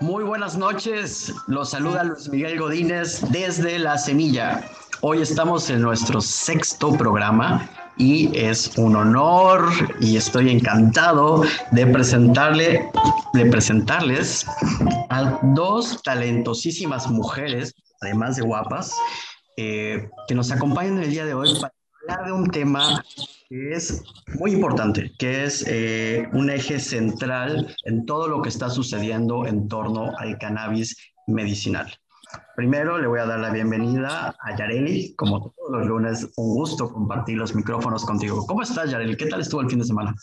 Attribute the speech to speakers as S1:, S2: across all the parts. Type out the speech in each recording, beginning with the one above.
S1: Muy buenas noches, los saluda Luis Miguel Godínez desde La Semilla. Hoy estamos en nuestro sexto programa y es un honor y estoy encantado de presentarle, de presentarles a dos talentosísimas mujeres, además de guapas, eh, que nos acompañan el día de hoy para hablar de un tema que es muy importante, que es eh, un eje central en todo lo que está sucediendo en torno al cannabis medicinal. Primero le voy a dar la bienvenida a Yareli, como todos los lunes, un gusto compartir los micrófonos contigo. ¿Cómo estás, Yareli? ¿Qué tal estuvo el fin de semana?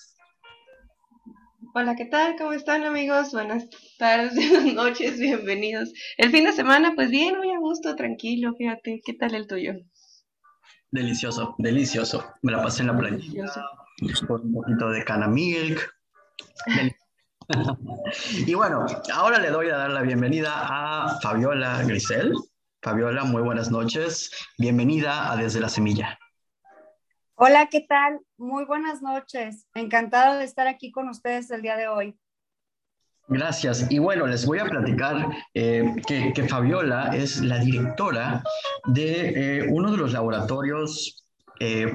S2: Hola, ¿qué tal? ¿Cómo están amigos? Buenas tardes, buenas noches, bienvenidos. El fin de semana, pues bien, muy a gusto, tranquilo, fíjate, ¿qué tal el tuyo?
S1: Delicioso, delicioso. Me la pasé en la playa. Con un poquito de cana milk. y bueno, ahora le doy a dar la bienvenida a Fabiola Grisel. Fabiola, muy buenas noches. Bienvenida a Desde la Semilla.
S3: Hola, ¿qué tal? Muy buenas noches. Encantado de estar aquí con ustedes el día de hoy.
S1: Gracias. Y bueno, les voy a platicar eh, que, Fabiola es la directora de eh, uno de los laboratorios eh,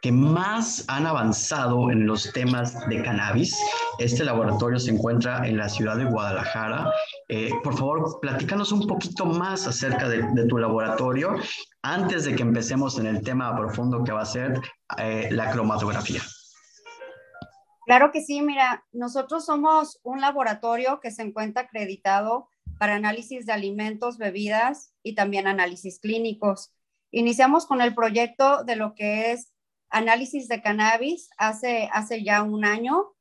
S1: que más han avanzado en los temas de cannabis. Este laboratorio se encuentra en la ciudad de Guadalajara. por favor, platícanos un poquito más acerca de, de, tu laboratorio antes de que empecemos en el tema profundo que va a ser la cromatografía.
S3: Claro que sí, mira, nosotros somos un laboratorio que se encuentra acreditado para análisis de alimentos, bebidas y también análisis clínicos. Iniciamos con el proyecto de lo que es análisis de cannabis hace, hace ya un año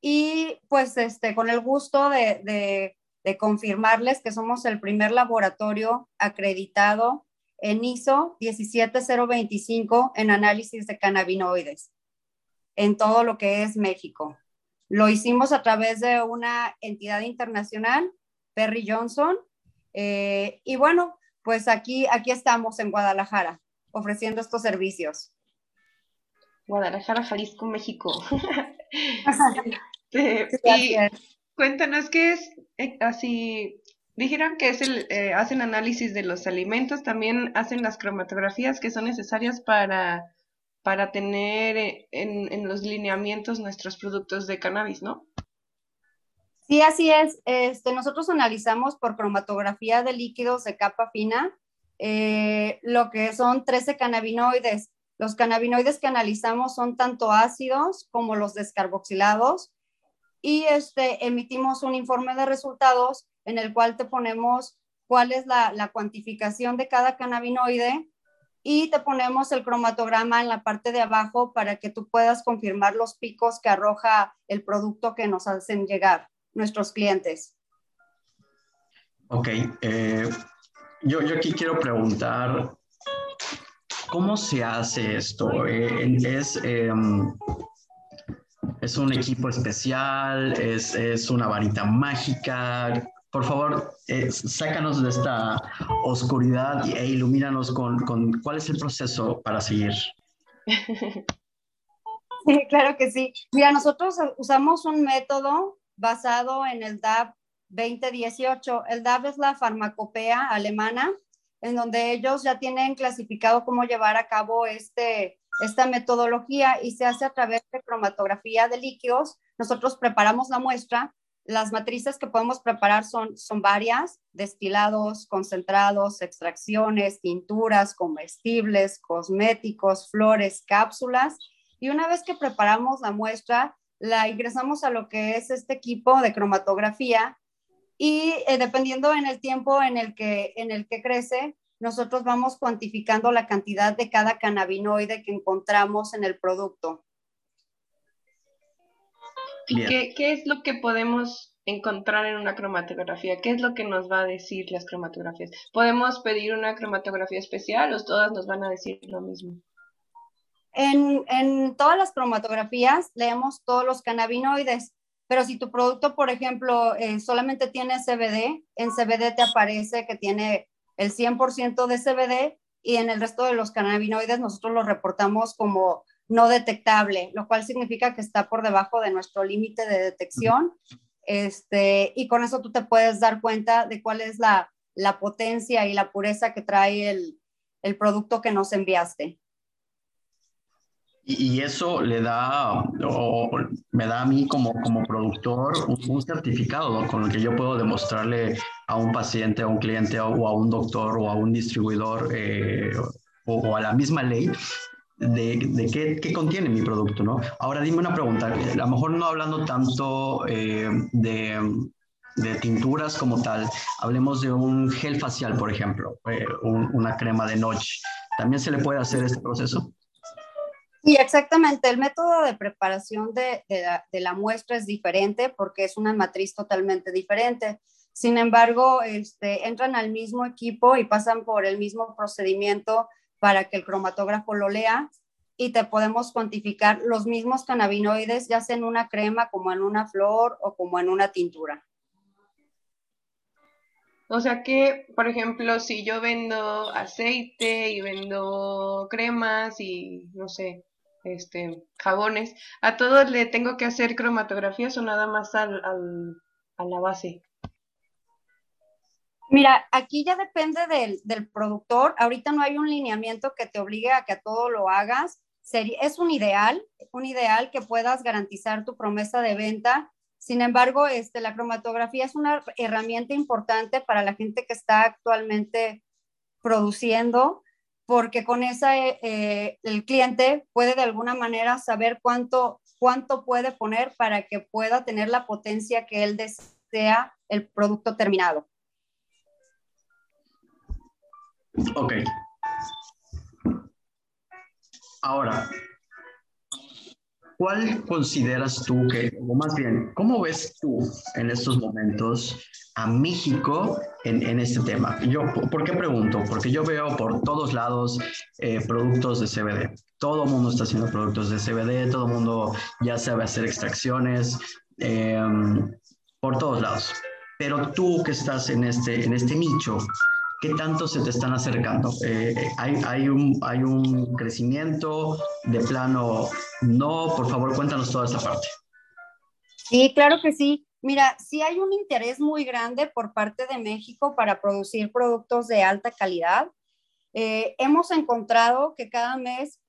S3: y pues este, con el gusto de, de confirmarles que somos el primer laboratorio acreditado en ISO 17025 en análisis de cannabinoides en todo lo que es México. Lo hicimos a través de una entidad internacional, Perry Johnson, eh, y bueno, pues aquí, aquí estamos en Guadalajara ofreciendo estos servicios.
S2: Guadalajara, Jalisco, México. y cuéntanos qué es eh, así. Dijeron que es el, eh, hacen análisis de los alimentos, también hacen las cromatografías que son necesarias para para tener eh, en, los lineamientos nuestros productos de cannabis, ¿no?
S3: Sí, así es. Este, nosotros analizamos por cromatografía de líquidos de capa fina eh, lo que son 13 cannabinoides. Los cannabinoides que analizamos son tanto ácidos como los descarboxilados y este, emitimos un informe de resultados en el cual te ponemos cuál es la, la cuantificación de cada cannabinoide y te ponemos el cromatograma en la parte de abajo para que tú puedas confirmar los picos que arroja el producto que nos hacen llegar nuestros clientes.
S1: Ok, eh, yo, yo aquí quiero preguntar, ¿cómo se hace esto? Eh, ¿Es, em, ¿Es un equipo especial? ¿Es, ¿Es una varita mágica? Por favor, eh, sácanos de esta oscuridad e ilumínanos con, cuál es el proceso para seguir.
S3: Sí, claro que sí. Mira, nosotros usamos un método basado en el DAB 2018. El DAB es la farmacopea alemana, en donde ellos ya tienen clasificado cómo llevar a cabo este, esta metodología y se hace a través de cromatografía de líquidos. Nosotros preparamos la muestra las matrices que podemos preparar son, son varias, destilados, concentrados, extracciones, tinturas, comestibles, cosméticos, flores, cápsulas. Y una vez que preparamos la muestra, la ingresamos a lo que es este equipo de cromatografía y eh, dependiendo en el tiempo en el, que, en el que crece, nosotros vamos cuantificando la cantidad de cada cannabinoide que encontramos en el producto.
S2: ¿Y qué, qué, es lo que podemos encontrar en una cromatografía? ¿Qué es lo que nos va a decir las cromatografías? ¿Podemos pedir una cromatografía especial o todas nos van a decir lo mismo?
S3: En, en todas las cromatografías leemos todos los cannabinoides, pero si tu producto, por ejemplo, eh, solamente tiene CBD, en CBD te aparece que tiene el 100% de CBD y en el resto de los cannabinoides nosotros los reportamos como no detectable, lo cual significa que está por debajo de nuestro límite de detección. este, y con eso tú te puedes dar cuenta de cuál es la, la potencia y la pureza que trae el, el producto que nos enviaste.
S1: Y, eso le da, o me da a mí como, como productor un, certificado con el que yo puedo demostrarle a un paciente, a un cliente o a un doctor o a un distribuidor eh, o, a la misma ley de, de qué, contiene mi producto, ¿no? Ahora dime una pregunta, a lo mejor no hablando tanto eh, de, de, tinturas como tal, hablemos de un gel facial, por ejemplo, eh, una crema de noche. ¿También se le puede hacer este proceso?
S3: Sí, exactamente. El método de preparación de, la, muestra es diferente porque es una matriz totalmente diferente. Sin embargo, este, entran al mismo equipo y pasan por el mismo procedimiento para que el cromatógrafo lo lea y te podemos cuantificar los mismos cannabinoides, ya sea en una crema, como en una flor o como en una tintura.
S2: O sea que, por ejemplo, si yo vendo aceite y vendo cremas y no sé, este, jabones, ¿a todos le tengo que hacer cromatografías o nada más al, a la base?
S3: Mira, aquí ya depende del, del, productor. Ahorita no hay un lineamiento que te obligue a que a todo lo hagas. Es un ideal, un ideal que puedas garantizar tu promesa de venta. Sin embargo, este, la cromatografía es una herramienta importante para la gente que está actualmente produciendo porque con esa eh, eh, el cliente puede de alguna manera saber cuánto, cuánto puede poner para que pueda tener la potencia que él desea el producto terminado.
S1: Ok. Ahora, ¿cuál consideras tú que, o más bien, cómo ves tú en estos momentos a México en, en, este tema. Yo, ¿Por qué pregunto? Porque yo veo por todos lados eh, productos de CBD. Todo el mundo está haciendo productos de CBD, todo el mundo ya sabe hacer extracciones, em, por todos lados. Pero tú que estás en este, en este nicho, ¿qué tanto se te están acercando? Eh, hay, un, ¿Hay un crecimiento de plano? No, por favor, cuéntanos toda esta parte.
S3: Sí, claro que sí. Mira, sí hay un interés muy grande por parte de México para producir productos de alta calidad. Eh, hemos encontrado que cada mes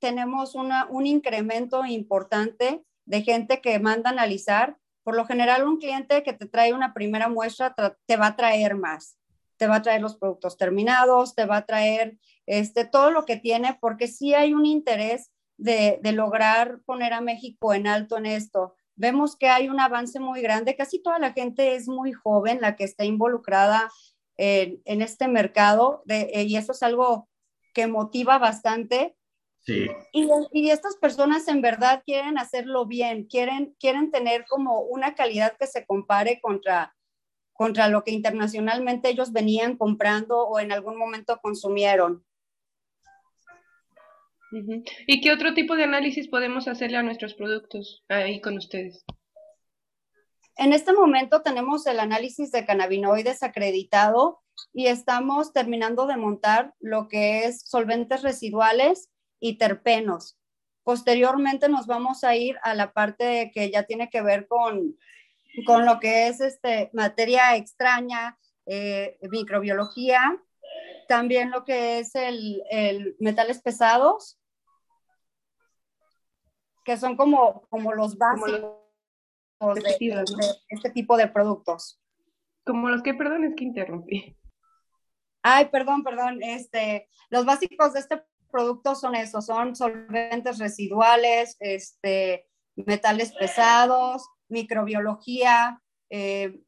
S3: tenemos un incremento importante de gente que manda analizar. Por lo general, un cliente que te trae una primera muestra te va a traer más. Te va a traer los productos terminados, te va a traer este, todo lo que tiene, porque sí hay un interés de, de lograr poner a México en alto en esto vemos que hay un avance muy grande. Casi toda la gente es muy joven la que está involucrada en, este mercado eh, y eso es algo que motiva bastante.
S1: Sí.
S3: Y, estas personas en verdad quieren hacerlo bien, quieren, quieren tener como una calidad que se compare contra, contra lo que internacionalmente ellos venían comprando o en algún momento consumieron.
S2: ¿Y qué otro tipo de análisis podemos hacerle a nuestros productos ahí con ustedes?
S3: En este momento tenemos el análisis de cannabinoides acreditado y estamos terminando de montar lo que es solventes residuales y terpenos. Posteriormente nos vamos a ir a la parte que ya tiene que ver con, con lo que es este, materia extraña, eh, microbiología, también lo que es el, el metales pesados que son como, como los básicos de, este tipo de productos.
S2: Como los que, perdón, es que interrumpí.
S3: Ay, perdón, perdón. Este, los básicos de este producto son esos, son solventes residuales, este, metales pesados, microbiología, eh,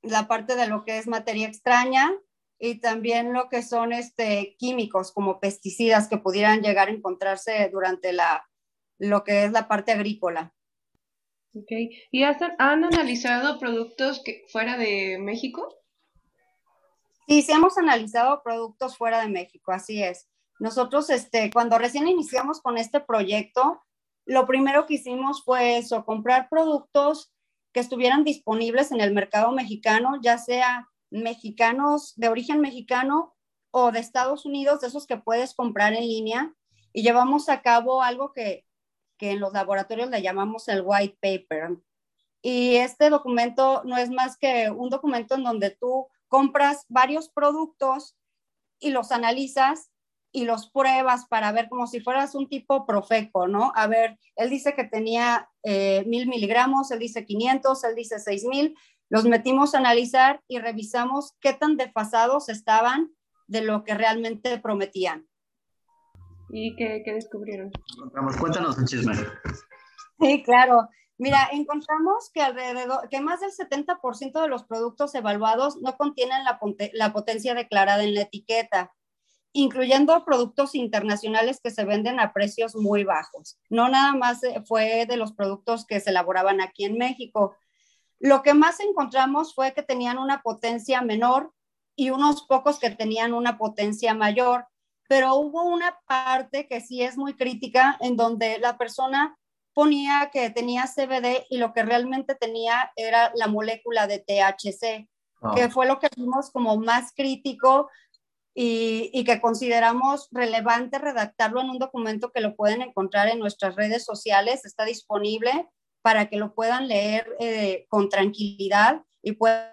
S3: la parte de lo que es materia extraña y también lo que son este, químicos como pesticidas que pudieran llegar a encontrarse durante la, lo que es la parte agrícola.
S2: Ok. ¿Y han analizado productos que fuera de México?
S3: Sí, sí hemos analizado productos fuera de México, así es. Nosotros, este, cuando recién iniciamos con este proyecto, lo primero que hicimos fue eso, comprar productos que estuvieran disponibles en el mercado mexicano, ya sea mexicanos de origen mexicano o de Estados Unidos, de esos que puedes comprar en línea. Y llevamos a cabo algo que que en los laboratorios le llamamos el white paper. Y este documento no es más que un documento en donde tú compras varios productos y los analizas y los pruebas para ver como si fueras un tipo profeco, ¿no? A ver, él dice que tenía eh, mil miligramos, él dice 500, él dice 6000, los metimos a analizar y revisamos qué tan desfasados estaban de lo que realmente prometían.
S2: ¿Y qué, qué descubrieron?
S1: Cuéntanos un chisme.
S3: Sí, claro. Mira, encontramos que alrededor, que más del 70% de los productos evaluados no contienen la, la potencia declarada en la etiqueta incluyendo productos internacionales que se venden a precios muy bajos. No nada más eh, fue de los productos que se elaboraban aquí en México. Lo que más encontramos fue que tenían una potencia menor y unos pocos que tenían una potencia mayor, pero hubo una parte que sí es muy crítica en donde la persona ponía que tenía CBD y lo que realmente tenía era la molécula de THC, que fue lo que vimos como más crítico y, que consideramos relevante redactarlo en un documento que lo pueden encontrar en nuestras redes sociales. Está disponible para que lo puedan leer eh, con tranquilidad y puedan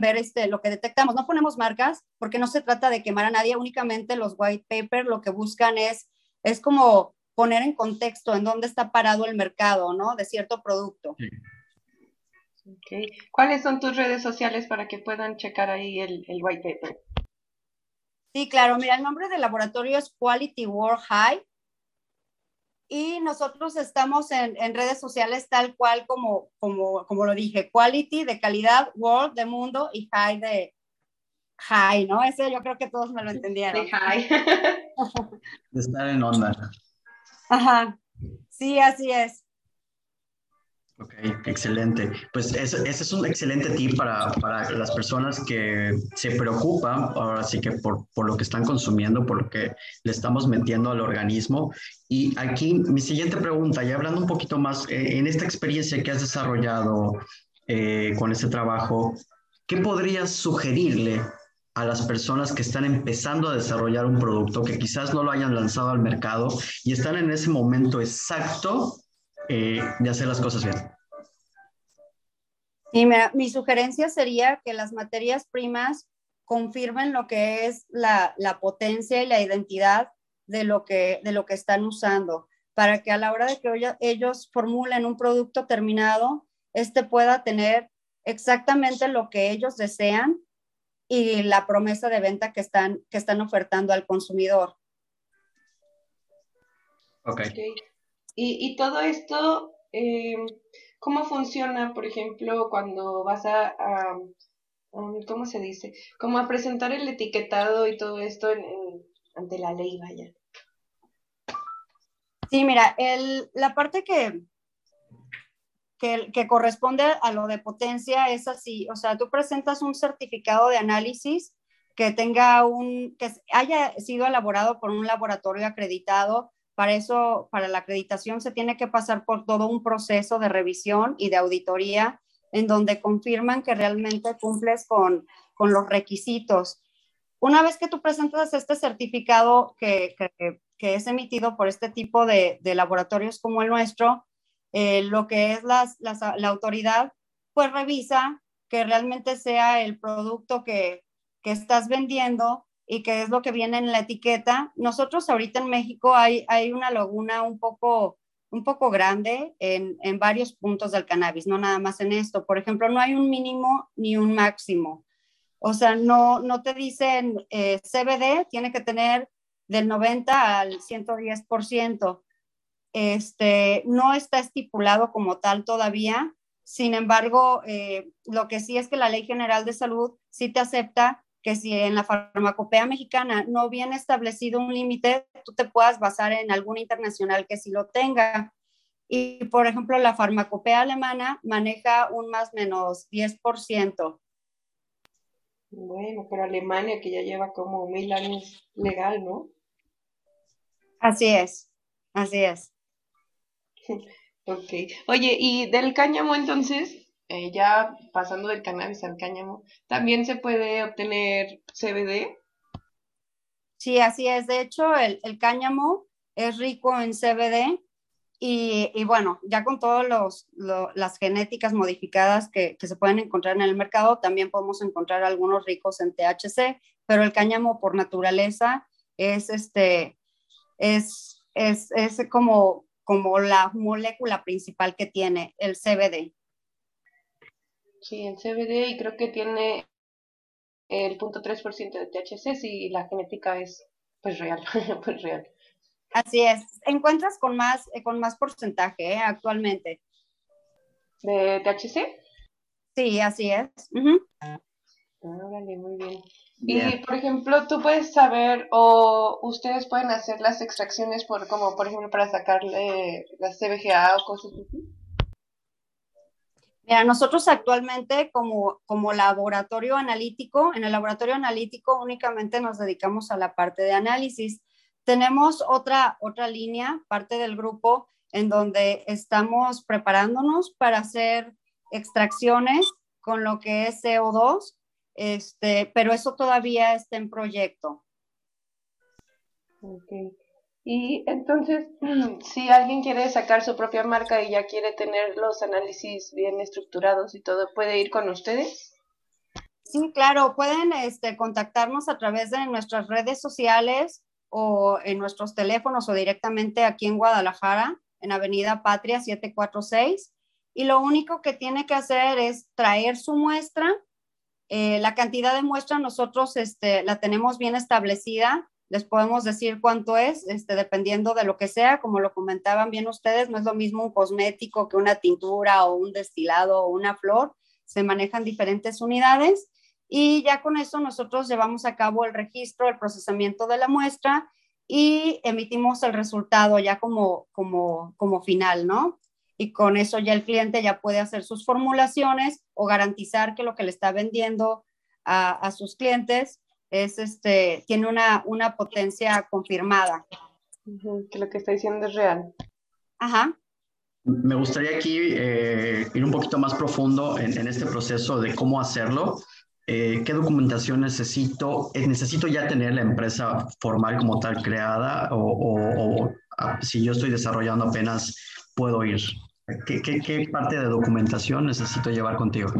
S3: ver este, lo que detectamos. No ponemos marcas porque no se trata de quemar a nadie, únicamente los white paper lo que buscan es, es como poner en contexto en dónde está parado el mercado, ¿no? De cierto producto.
S2: ¿Cuáles son tus redes sociales para que puedan checar ahí el, el white paper?
S3: Sí, claro. Mira, el nombre del laboratorio es Quality World High. Y nosotros estamos en, redes sociales tal cual como, como, como lo dije, Quality de calidad, World de mundo y High de High, ¿no? Ese yo creo que todos me lo entendieron.
S2: De High.
S1: de estar en onda.
S3: Ajá. Sí, así es.
S1: Ok, excelente. Pues ese, es un excelente tip para, para, las personas que se preocupan, ahora sí que por, por, lo que están consumiendo, por lo que le estamos metiendo al organismo. Y aquí mi siguiente pregunta, ya hablando un poquito más, eh, en esta experiencia que has desarrollado eh, con este trabajo, ¿qué podrías sugerirle a las personas que están empezando a desarrollar un producto que quizás no lo hayan lanzado al mercado y están en ese momento exacto eh, de hacer las cosas bien.
S3: Y mi sugerencia sería que las materias primas confirmen lo que es la, potencia y la identidad de lo, que, de lo que están usando, para que a la hora de que ellos formulen un producto terminado, este pueda tener exactamente lo que ellos desean y la promesa de venta que están, que están ofertando al consumidor.
S1: Okay.
S2: Y, todo esto, eh, ¿cómo funciona, por ejemplo, cuando vas a, ¿cómo se dice? Como a presentar el etiquetado y todo esto ante la ley, vaya.
S3: Sí, mira, el, la parte que, que, que, corresponde a lo de potencia es así, o sea, tú presentas un certificado de análisis que tenga un, que haya sido elaborado por un laboratorio acreditado para eso, para la acreditación se tiene que pasar por todo un proceso de revisión y de auditoría en donde confirman que realmente cumples con, con los requisitos. Una vez que tú presentas este certificado que, que, es emitido por este tipo de, de laboratorios como el nuestro, eh, lo que es las, las, la autoridad, pues revisa que realmente sea el producto que, que estás vendiendo y qué es lo que viene en la etiqueta. Nosotros ahorita en México hay, hay una laguna un poco, un poco grande en, en, varios puntos del cannabis, no nada más en esto. Por ejemplo, no hay un mínimo ni un máximo. O sea, no, no te dicen eh, CBD tiene que tener del 90 al 110%. Este, no está estipulado como tal todavía. Sin embargo, eh, lo que sí es que la Ley General de Salud sí te acepta que si en la farmacopea mexicana no viene establecido un límite, tú te puedas basar en alguna internacional que sí lo tenga. Y, por ejemplo, la farmacopea alemana maneja un más menos 10%.
S2: Bueno, pero Alemania que ya lleva como mil años legal, ¿no?
S3: Así es, así es.
S2: ok. Oye, ¿y del cáñamo entonces? Eh, ya pasando del cannabis al cáñamo, ¿también se puede obtener CBD?
S3: Sí, así es. De hecho, el, cáñamo es rico en CBD Y, bueno, ya con todas las genéticas modificadas que, que, se pueden encontrar en el mercado, también podemos encontrar algunos ricos en THC, pero el cáñamo por naturaleza es, este, es, es, es como, como la molécula principal que tiene el CBD.
S2: Sí, el CBD y creo que tiene el 0.3% de THC si la genética es pues real, pues real.
S3: Así es. Encuentras con más, eh, con más porcentaje ¿eh? actualmente.
S2: ¿De THC?
S3: Sí, así es.
S2: Órale, muy bien. Y, por ejemplo, tú puedes saber o ustedes pueden hacer las extracciones por, como por ejemplo para sacarle la CBGA o cosas así.
S3: Mira, nosotros actualmente como, como laboratorio analítico, en el laboratorio analítico únicamente nos dedicamos a la parte de análisis. Tenemos otra, otra línea, parte del grupo, en donde estamos preparándonos para hacer extracciones con lo que es CO2, este, pero eso todavía está en proyecto.
S2: Okay. Y entonces, si alguien quiere sacar su propia marca y ya quiere tener los análisis bien estructurados y todo, ¿puede ir con ustedes?
S3: Sí, claro, pueden este, contactarnos a través de nuestras redes sociales o en nuestros teléfonos o directamente aquí en Guadalajara, en Avenida Patria 746. Y lo único que tiene que hacer es traer su muestra. Eh, la cantidad de muestra nosotros este, la tenemos bien establecida les podemos decir cuánto es, este, dependiendo de lo que sea, como lo comentaban bien ustedes, no es lo mismo un cosmético que una tintura o un destilado o una flor, se manejan diferentes unidades y ya con eso nosotros llevamos a cabo el registro, el procesamiento de la muestra y emitimos el resultado ya como, como, como final, ¿no? Y con eso ya el cliente ya puede hacer sus formulaciones o garantizar que lo que le está vendiendo a, a sus clientes es este, tiene una, una potencia confirmada.
S2: que lo que está diciendo es real.
S3: Ajá.
S1: Me gustaría aquí eh, ir un poquito más profundo en, en, este proceso de cómo hacerlo. Eh, ¿Qué documentación necesito? Eh, ¿Necesito ya tener la empresa formal como tal creada o, o, o ah, si yo estoy desarrollando apenas puedo ir? ¿Qué, qué, qué parte de documentación necesito llevar contigo?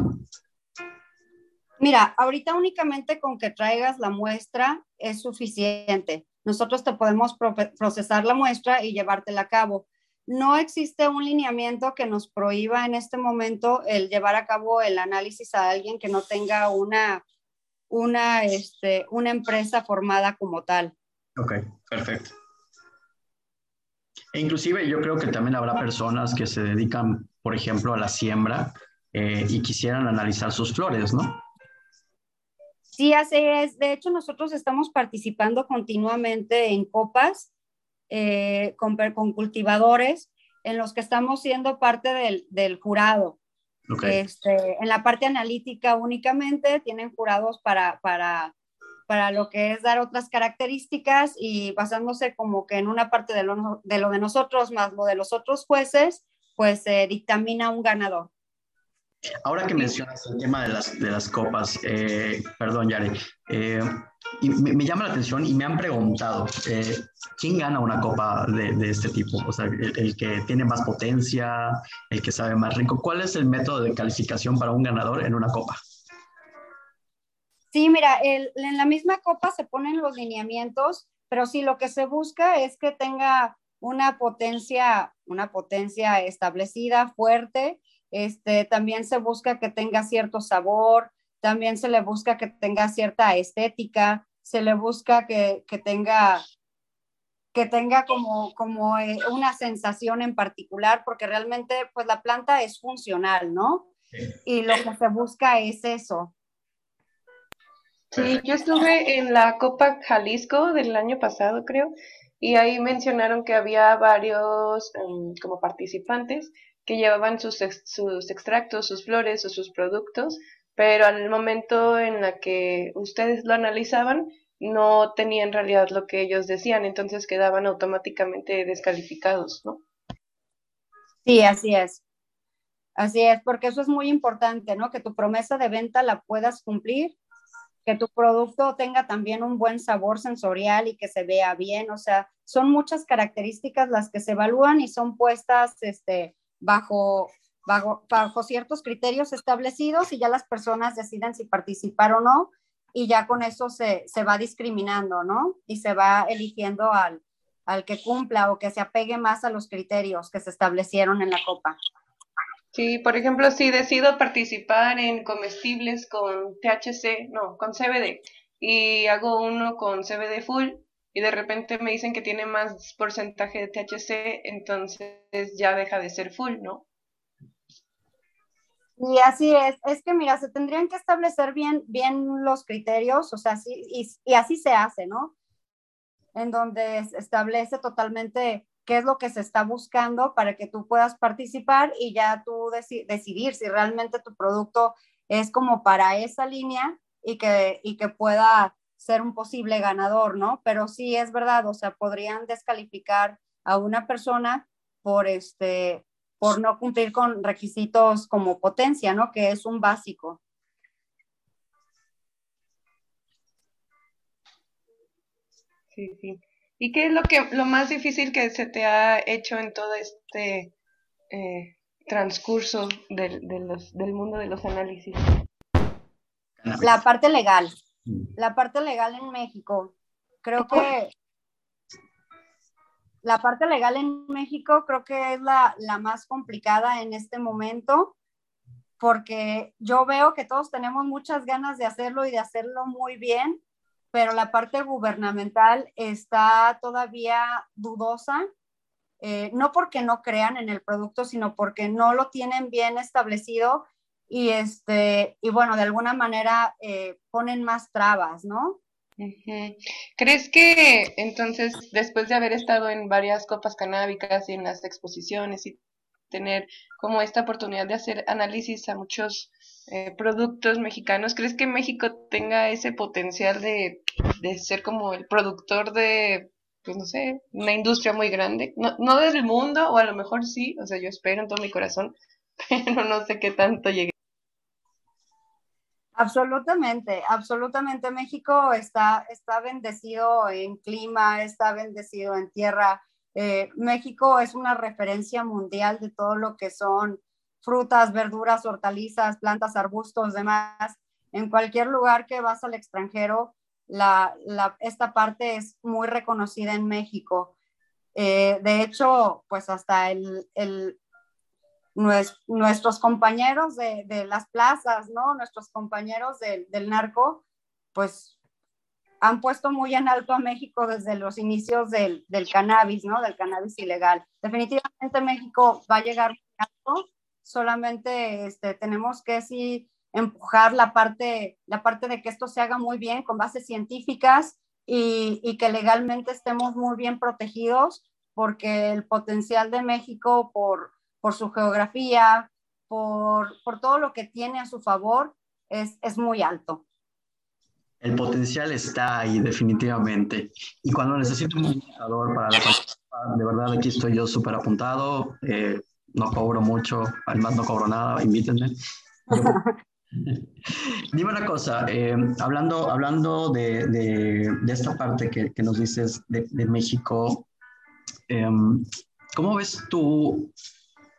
S3: Mira, ahorita únicamente con que traigas la muestra es suficiente. Nosotros te podemos procesar la muestra y llevártela a cabo. No existe un lineamiento que nos prohíba en este momento el llevar a cabo el análisis a alguien que no tenga una, una, este, una empresa formada como tal.
S1: Ok, perfecto. E inclusive yo creo que también habrá personas que se dedican, por ejemplo, a la siembra eh, y quisieran analizar sus flores, ¿no?
S3: Sí, así es. De hecho, nosotros estamos participando continuamente en copas eh, con, cultivadores en los que estamos siendo parte del, jurado. Este, en la parte analítica únicamente tienen jurados para, para, para lo que es dar otras características y basándose como que en una parte de lo de, lo de nosotros más lo de los otros jueces, pues se dictamina un ganador.
S1: Ahora que mencionas el tema de las, de las copas, eh, perdón, Yari, eh, y me, llama la atención y me han preguntado, eh, ¿quién gana una copa de, de este tipo? O sea, el, que tiene más potencia, el que sabe más rico. ¿Cuál es el método de calificación para un ganador en una copa?
S3: Sí, mira, en la misma copa se ponen los lineamientos, pero sí lo que se busca es que tenga una potencia, una potencia establecida, fuerte, este, también se busca que tenga cierto sabor, también se le busca que tenga cierta estética, se le busca que, tenga que tenga como, como eh, una sensación en particular, porque realmente pues la planta es funcional, ¿no? Y lo que se busca es eso.
S2: Sí, yo estuve en la Copa Jalisco del año pasado, creo, y ahí mencionaron que había varios em, como participantes que llevaban sus, sus extractos, sus flores o sus productos, pero al momento en la que ustedes lo analizaban, no tenían en realidad lo que ellos decían, entonces quedaban automáticamente descalificados, ¿no?
S3: Sí, así es. Así es, porque eso es muy importante, ¿no? Que tu promesa de venta la puedas cumplir, que tu producto tenga también un buen sabor sensorial y que se vea bien, o sea, son muchas características las que se evalúan y son puestas este, bajo, bajo, bajo ciertos criterios establecidos y ya las personas deciden si participar o no y ya con eso se, se va discriminando, ¿no? Y se va eligiendo al, al que cumpla o que se apegue más a los criterios que se establecieron en la copa.
S2: Sí, por ejemplo, si decido participar en comestibles con THC, no, con CBD, y hago uno con CBD full, y de repente me dicen que tiene más porcentaje de THC, entonces ya deja de ser full, ¿no?
S3: Y así es, es que mira, se tendrían que establecer bien, bien los criterios, o sea, sí, y, y así se hace, ¿no? En donde se establece totalmente qué es lo que se está buscando para que tú puedas participar y ya tú decidir si realmente tu producto es como para esa línea y que, y que pueda ser un posible ganador, ¿no? Pero sí es verdad, o sea, podrían descalificar a una persona por este por no cumplir con requisitos como potencia, ¿no? Que es un básico.
S2: Sí, sí. ¿Y qué es lo que lo más difícil que se te ha hecho en todo este eh, transcurso del, del mundo de los análisis?
S3: La parte legal. La parte legal en México. Creo que la parte legal en México creo que es la, la más complicada en este momento porque yo veo que todos tenemos muchas ganas de hacerlo y de hacerlo muy bien, pero la parte gubernamental está todavía dudosa, eh, no porque no crean en el producto, sino porque no lo tienen bien establecido y, este, y bueno, de alguna manera eh, ponen más trabas, ¿no?
S2: ¿Crees que entonces, después de haber estado en varias copas canábicas y en las exposiciones y tener como esta oportunidad de hacer análisis a muchos eh, productos mexicanos, ¿crees que México tenga ese potencial de, de, ser como el productor de, pues no sé, una industria muy grande? No, no del mundo, o a lo mejor sí, o sea, yo espero en todo mi corazón, pero no sé qué tanto llegue.
S3: Absolutamente, absolutamente. México está, está bendecido en clima, está bendecido en tierra. Eh, México es una referencia mundial de todo lo que son frutas, verduras, hortalizas, plantas, arbustos, demás. En cualquier lugar que vas al extranjero, la, esta parte es muy reconocida en México. Eh, de hecho, pues hasta el, el nuestros compañeros de, las plazas, ¿no? Nuestros compañeros del, narco, pues han puesto muy en alto a México desde los inicios del, cannabis, ¿no? Del cannabis ilegal. Definitivamente México va a llegar muy alto solamente este, tenemos que sí empujar la parte, la parte de que esto se haga muy bien con bases científicas y, que legalmente estemos muy bien protegidos, porque el potencial de México por, por su geografía, por, por, todo lo que tiene a su favor, es, es muy alto.
S1: El potencial está ahí, definitivamente. Y cuando necesito un indicador para la de verdad aquí estoy yo súper apuntado. Eh, no cobro mucho, además no cobro nada, invítenme. Dime una cosa, eh, hablando, hablando de, de, esta parte que, que nos dices de, de México, eh, ¿cómo ves tú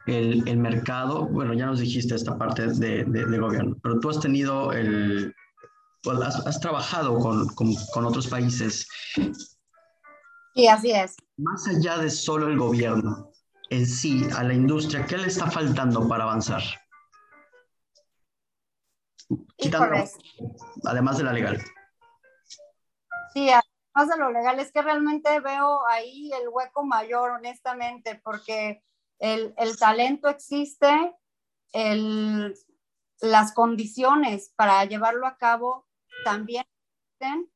S1: el, el, mercado? Bueno, ya nos dijiste esta parte de, de gobierno, pero tú has tenido el, pues has, has trabajado con, con, con otros países.
S3: Sí, así es.
S1: Más allá de solo el gobierno, en sí a la industria, ¿qué le está faltando para avanzar? Quitando, además de la legal.
S3: Sí, además de lo legal, es que realmente veo ahí el hueco mayor, honestamente, porque el, el talento existe, el, las condiciones para llevarlo a cabo también existen.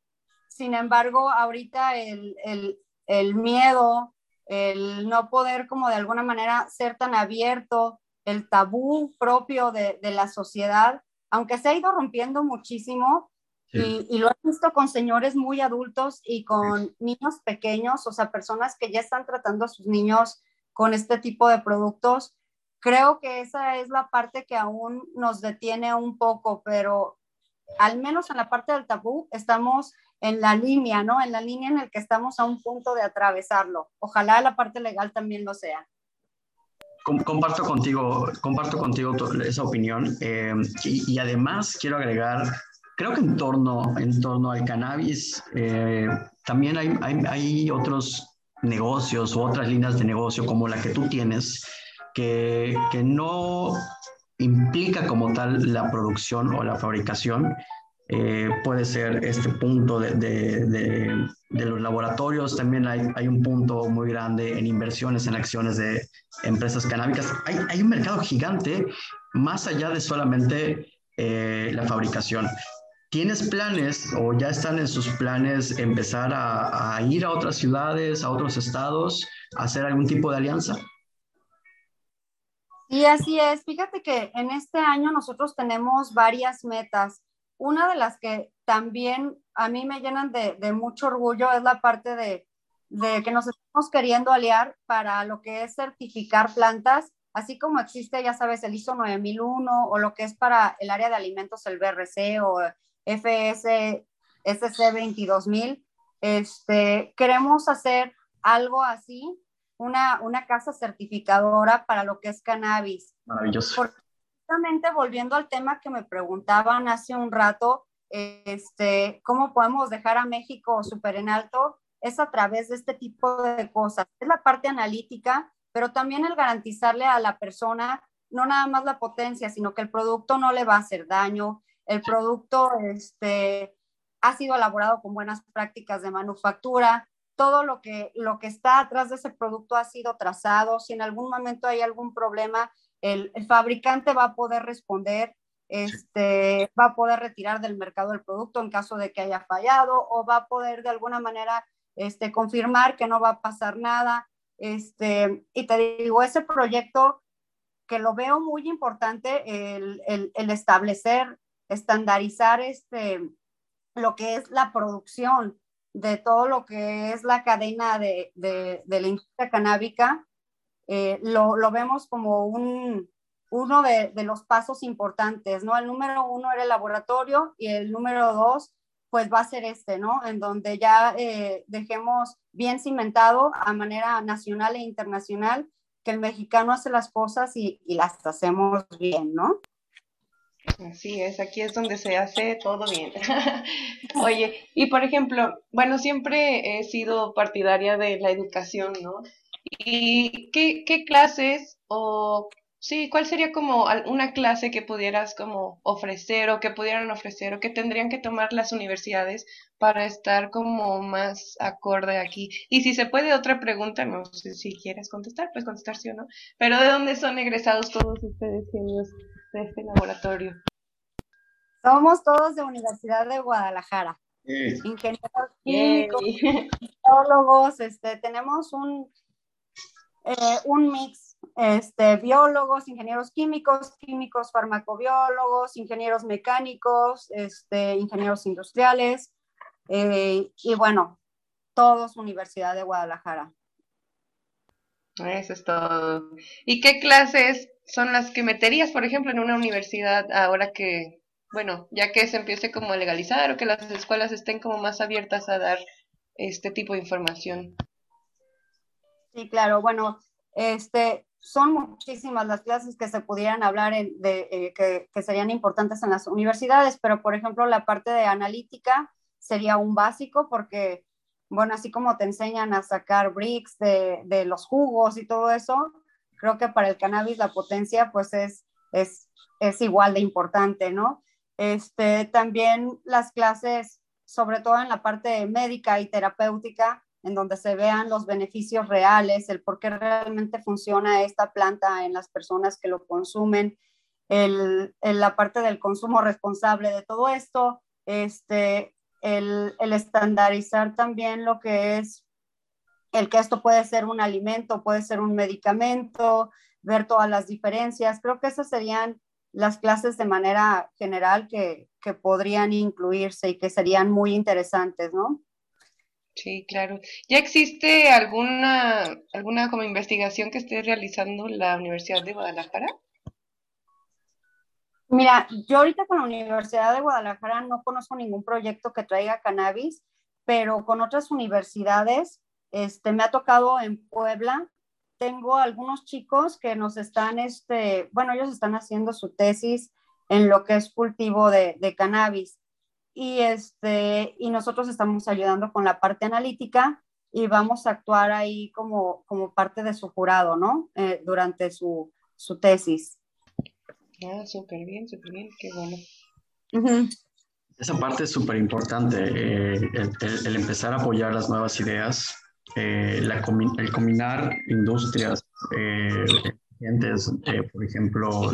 S3: Sin embargo, ahorita el, el, el miedo, el no poder como de alguna manera ser tan abierto, el tabú propio de, de la sociedad, aunque se ha ido rompiendo muchísimo y, y, lo he visto con señores muy adultos y con niños pequeños, o sea, personas que ya están tratando a sus niños con este tipo de productos. Creo que esa es la parte que aún nos detiene un poco, pero al menos en la parte del tabú, estamos en la línea, ¿no? En la línea en la que estamos a un punto de atravesarlo. Ojalá la parte legal también lo sea.
S1: Comparto contigo, comparto contigo esa opinión eh, y, además quiero agregar, creo que en torno, en torno al cannabis eh, también hay, hay, hay, otros negocios u otras líneas de negocio como la que tú tienes que, que no implica como tal la producción o la fabricación, eh, puede ser este punto de, de, de, los laboratorios. También hay, hay, un punto muy grande en inversiones en acciones de empresas canábicas. Hay, hay un mercado gigante más allá de solamente eh, la fabricación. ¿Tienes planes o ya están en sus planes empezar a, a ir a otras ciudades, a otros estados, a hacer algún tipo de alianza?
S3: Y así es. Fíjate que en este año nosotros tenemos varias metas. Una de las que también a mí me llenan de, mucho orgullo es la parte de, que nos estamos queriendo aliar para lo que es certificar plantas, así como existe, ya sabes, el ISO 9001 o lo que es para el área de alimentos, el BRC o FS SC 22000. Este, queremos hacer algo así, una, una casa certificadora para lo que es cannabis.
S1: Maravilloso
S3: volviendo al tema que me preguntaban hace un rato, este, ¿cómo podemos dejar a México súper en alto? Es a través de este tipo de cosas. Es la parte analítica, pero también el garantizarle a la persona no nada más la potencia, sino que el producto no le va a hacer daño, el producto este, ha sido elaborado con buenas prácticas de manufactura, todo lo que, lo que está atrás de ese producto ha sido trazado, si en algún momento hay algún problema, el, fabricante va a poder responder, este, va a poder retirar del mercado el producto en caso de que haya fallado o va a poder de alguna manera este, confirmar que no va a pasar nada. Este, y te digo, ese proyecto que lo veo muy importante, el, el, establecer, estandarizar este, lo que es la producción de todo lo que es la cadena de, de, de la industria canábica, eh, lo, lo, vemos como un, uno de, de, los pasos importantes, ¿no? El número uno era el laboratorio y el número dos, pues va a ser este, ¿no? En donde ya eh, dejemos bien cimentado a manera nacional e internacional que el mexicano hace las cosas y, y las hacemos bien, ¿no?
S2: Así es, aquí es donde se hace todo bien. Oye, y por ejemplo, bueno, siempre he sido partidaria de la educación, ¿no? ¿Y qué, qué clases o sí, cuál sería como una clase que pudieras como ofrecer o que pudieran ofrecer o que tendrían que tomar las universidades para estar como más acorde aquí? Y si se puede, otra pregunta, no sé si quieres contestar, pues contestar sí o no, pero ¿de dónde son egresados todos ustedes genios de este laboratorio?
S3: Somos todos de Universidad de Guadalajara. Ingenieros químicos, biólogos, este, tenemos un eh, un mix, este, biólogos, ingenieros químicos, químicos farmacobiólogos, ingenieros mecánicos, este, ingenieros industriales, eh, y bueno, todos Universidad de Guadalajara.
S2: Eso es todo. ¿Y qué clases son las que meterías, por ejemplo, en una universidad ahora que, bueno, ya que se empiece como a legalizar o que las escuelas estén como más abiertas a dar este tipo de información?
S3: Sí, claro. Bueno, este, son muchísimas las clases que se pudieran hablar de, eh, que, serían importantes en las universidades, pero por ejemplo la parte de analítica sería un básico porque, bueno, así como te enseñan a sacar bricks de, de los jugos y todo eso, creo que para el cannabis la potencia pues es, es, es igual de importante, ¿no? Este, también las clases, sobre todo en la parte médica y terapéutica, en donde se vean los beneficios reales, el por qué realmente funciona esta planta en las personas que lo consumen, el, la parte del consumo responsable de todo esto, este, el, el, estandarizar también lo que es el que esto puede ser un alimento, puede ser un medicamento, ver todas las diferencias. Creo que esas serían las clases de manera general que, que podrían incluirse y que serían muy interesantes, ¿no?
S2: Sí, claro. ¿Ya existe alguna, alguna como investigación que esté realizando la Universidad de Guadalajara?
S3: Mira, yo ahorita con la Universidad de Guadalajara no conozco ningún proyecto que traiga cannabis, pero con otras universidades, este, me ha tocado en Puebla, tengo algunos chicos que nos están, este, bueno, ellos están haciendo su tesis en lo que es cultivo de, de cannabis y, este, y nosotros estamos ayudando con la parte analítica y vamos a actuar ahí como, como parte de su jurado, ¿no? Eh, durante su, su tesis.
S2: Ah, súper bien, súper bien, qué bueno.
S1: Esa parte es súper importante, eh, el, empezar a apoyar las nuevas ideas, eh, la, el combinar industrias, eh, por ejemplo,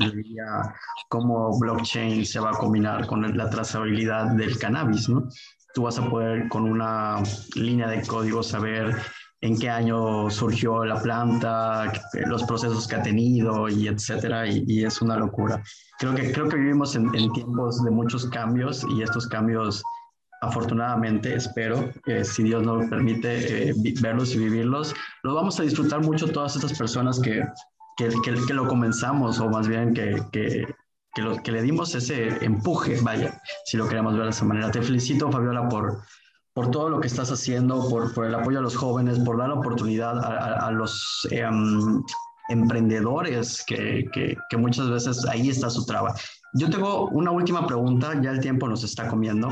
S1: cómo blockchain se va a combinar con la trazabilidad del cannabis, ¿no? Tú vas a poder con una línea de código saber en qué año surgió la planta, los procesos que ha tenido y etcétera, y, es una locura. Creo que, creo que vivimos en, tiempos de muchos cambios y estos cambios, afortunadamente, espero, que si Dios nos permite eh, verlos y vivirlos, los vamos a disfrutar mucho todas estas personas que, que, que, lo comenzamos, o más bien que, que, que, lo, que le dimos ese empuje, vaya, si lo queremos ver de esa manera. Te felicito, Fabiola, por por todo lo que estás haciendo, por, por el apoyo a los jóvenes, por dar la oportunidad a, a, los em, emprendedores que, que, que, muchas veces ahí está su traba. Yo tengo una última pregunta, ya el tiempo nos está comiendo.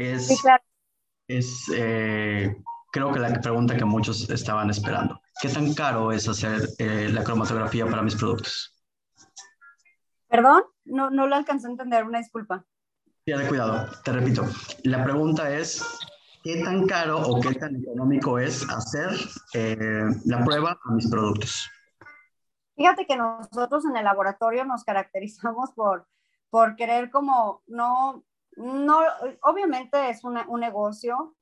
S1: Es, sí, claro. es eh, creo que la pregunta que muchos estaban esperando. ¿Qué tan caro es hacer eh, la cromatografía para mis productos?
S3: Perdón, no, no lo alcancé a entender, una disculpa.
S1: de cuidado, te repito. La pregunta es, ¿qué tan caro o qué tan económico es hacer eh, la prueba a mis productos?
S3: Fíjate que nosotros en el laboratorio nos caracterizamos por, por querer como no, no, obviamente es un negocio,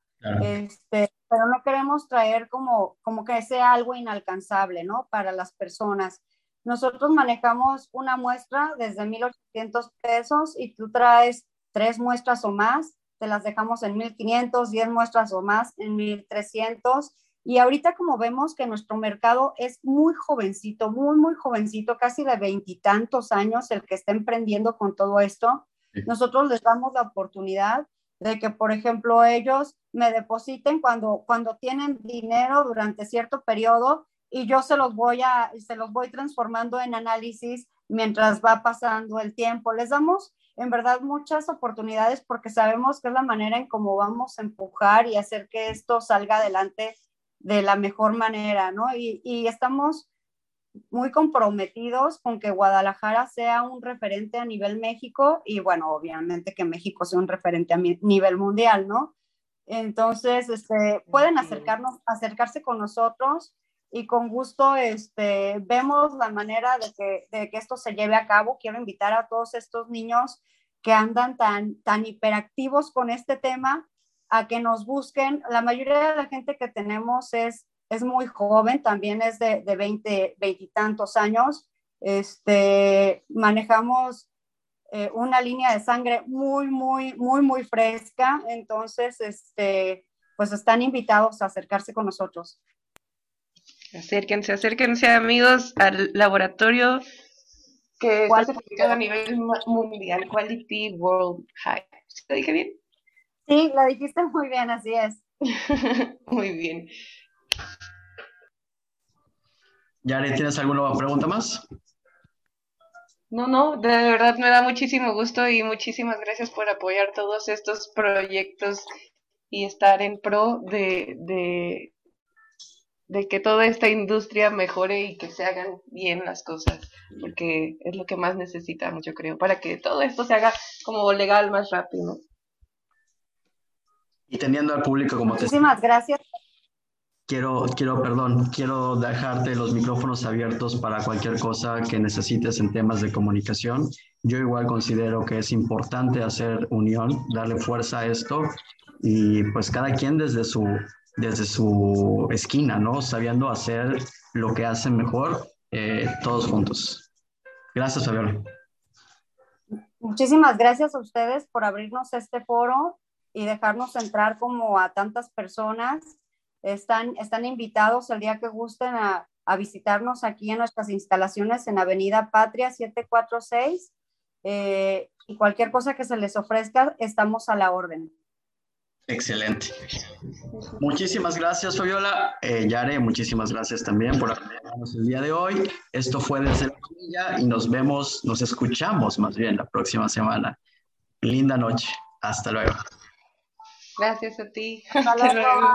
S3: este, pero no queremos traer como, como que sea algo inalcanzable, ¿no? Para las personas. Nosotros manejamos una muestra desde 1.800 pesos y tú traes tres muestras o más te las dejamos en 1500, 10 muestras o más en 1300. Y ahorita como vemos que nuestro mercado es muy jovencito, muy, muy jovencito, casi de veintitantos años el que está emprendiendo con todo esto, nosotros les damos la oportunidad de que, por ejemplo, ellos me depositen cuando, cuando tienen dinero durante cierto periodo y yo se los voy a, se los voy transformando en análisis mientras va pasando el tiempo. Les damos en verdad muchas oportunidades porque sabemos que es la manera en cómo vamos a empujar y hacer que esto salga adelante de la mejor manera, ¿no? Y, y estamos muy comprometidos con que Guadalajara sea un referente a nivel México y bueno, obviamente que México sea un referente a nivel mundial, ¿no? Entonces, este, pueden acercarnos, acercarse con nosotros y con gusto este, vemos la manera de que, de que esto se lleve a cabo. Quiero invitar a todos estos niños que andan tan, tan hiperactivos con este tema a que nos busquen. La mayoría de la gente que tenemos es, es muy joven, también es de, de 20, 20 y tantos años. Este, manejamos eh, una línea de sangre muy, muy, muy, muy fresca. Entonces, este, pues están invitados a acercarse con nosotros.
S2: Acérquense, acérquense amigos al laboratorio que está certificado a nivel mundial, Quality World High. ¿Lo dije bien?
S3: Sí, lo dijiste muy bien, así es.
S2: muy bien.
S1: Yari, ¿tienes alguna pregunta más?
S2: No, no, de verdad me da muchísimo gusto y muchísimas gracias por apoyar todos estos proyectos y estar en pro de, de de que toda esta industria mejore y que se hagan bien las cosas, porque es lo que más necesitamos, yo creo, para que todo esto se haga como legal más rápido.
S1: Y teniendo al público como
S3: Muchísimas gracias.
S1: Quiero, quiero, perdón, quiero dejarte los micrófonos abiertos para cualquier cosa que necesites en temas de comunicación. Yo igual considero que es importante hacer unión, darle fuerza a esto y pues cada quien desde su desde su esquina, ¿no? Sabiendo hacer lo que hacen mejor eh, todos juntos. Gracias, Fabiola.
S3: Muchísimas gracias a ustedes por abrirnos este foro y dejarnos entrar como a tantas personas. Están, están invitados el día que gusten a, a visitarnos aquí en nuestras instalaciones en Avenida Patria 746 eh, y cualquier cosa que se les ofrezca, estamos a la orden.
S1: Excelente. Muchísimas gracias, Fabiola. Eh, Yare, muchísimas gracias también por acompañarnos el día de hoy. Esto fue desde la familia y nos vemos, nos escuchamos más bien la próxima semana. Linda noche. Hasta luego.
S2: Gracias a ti.
S3: Hasta luego.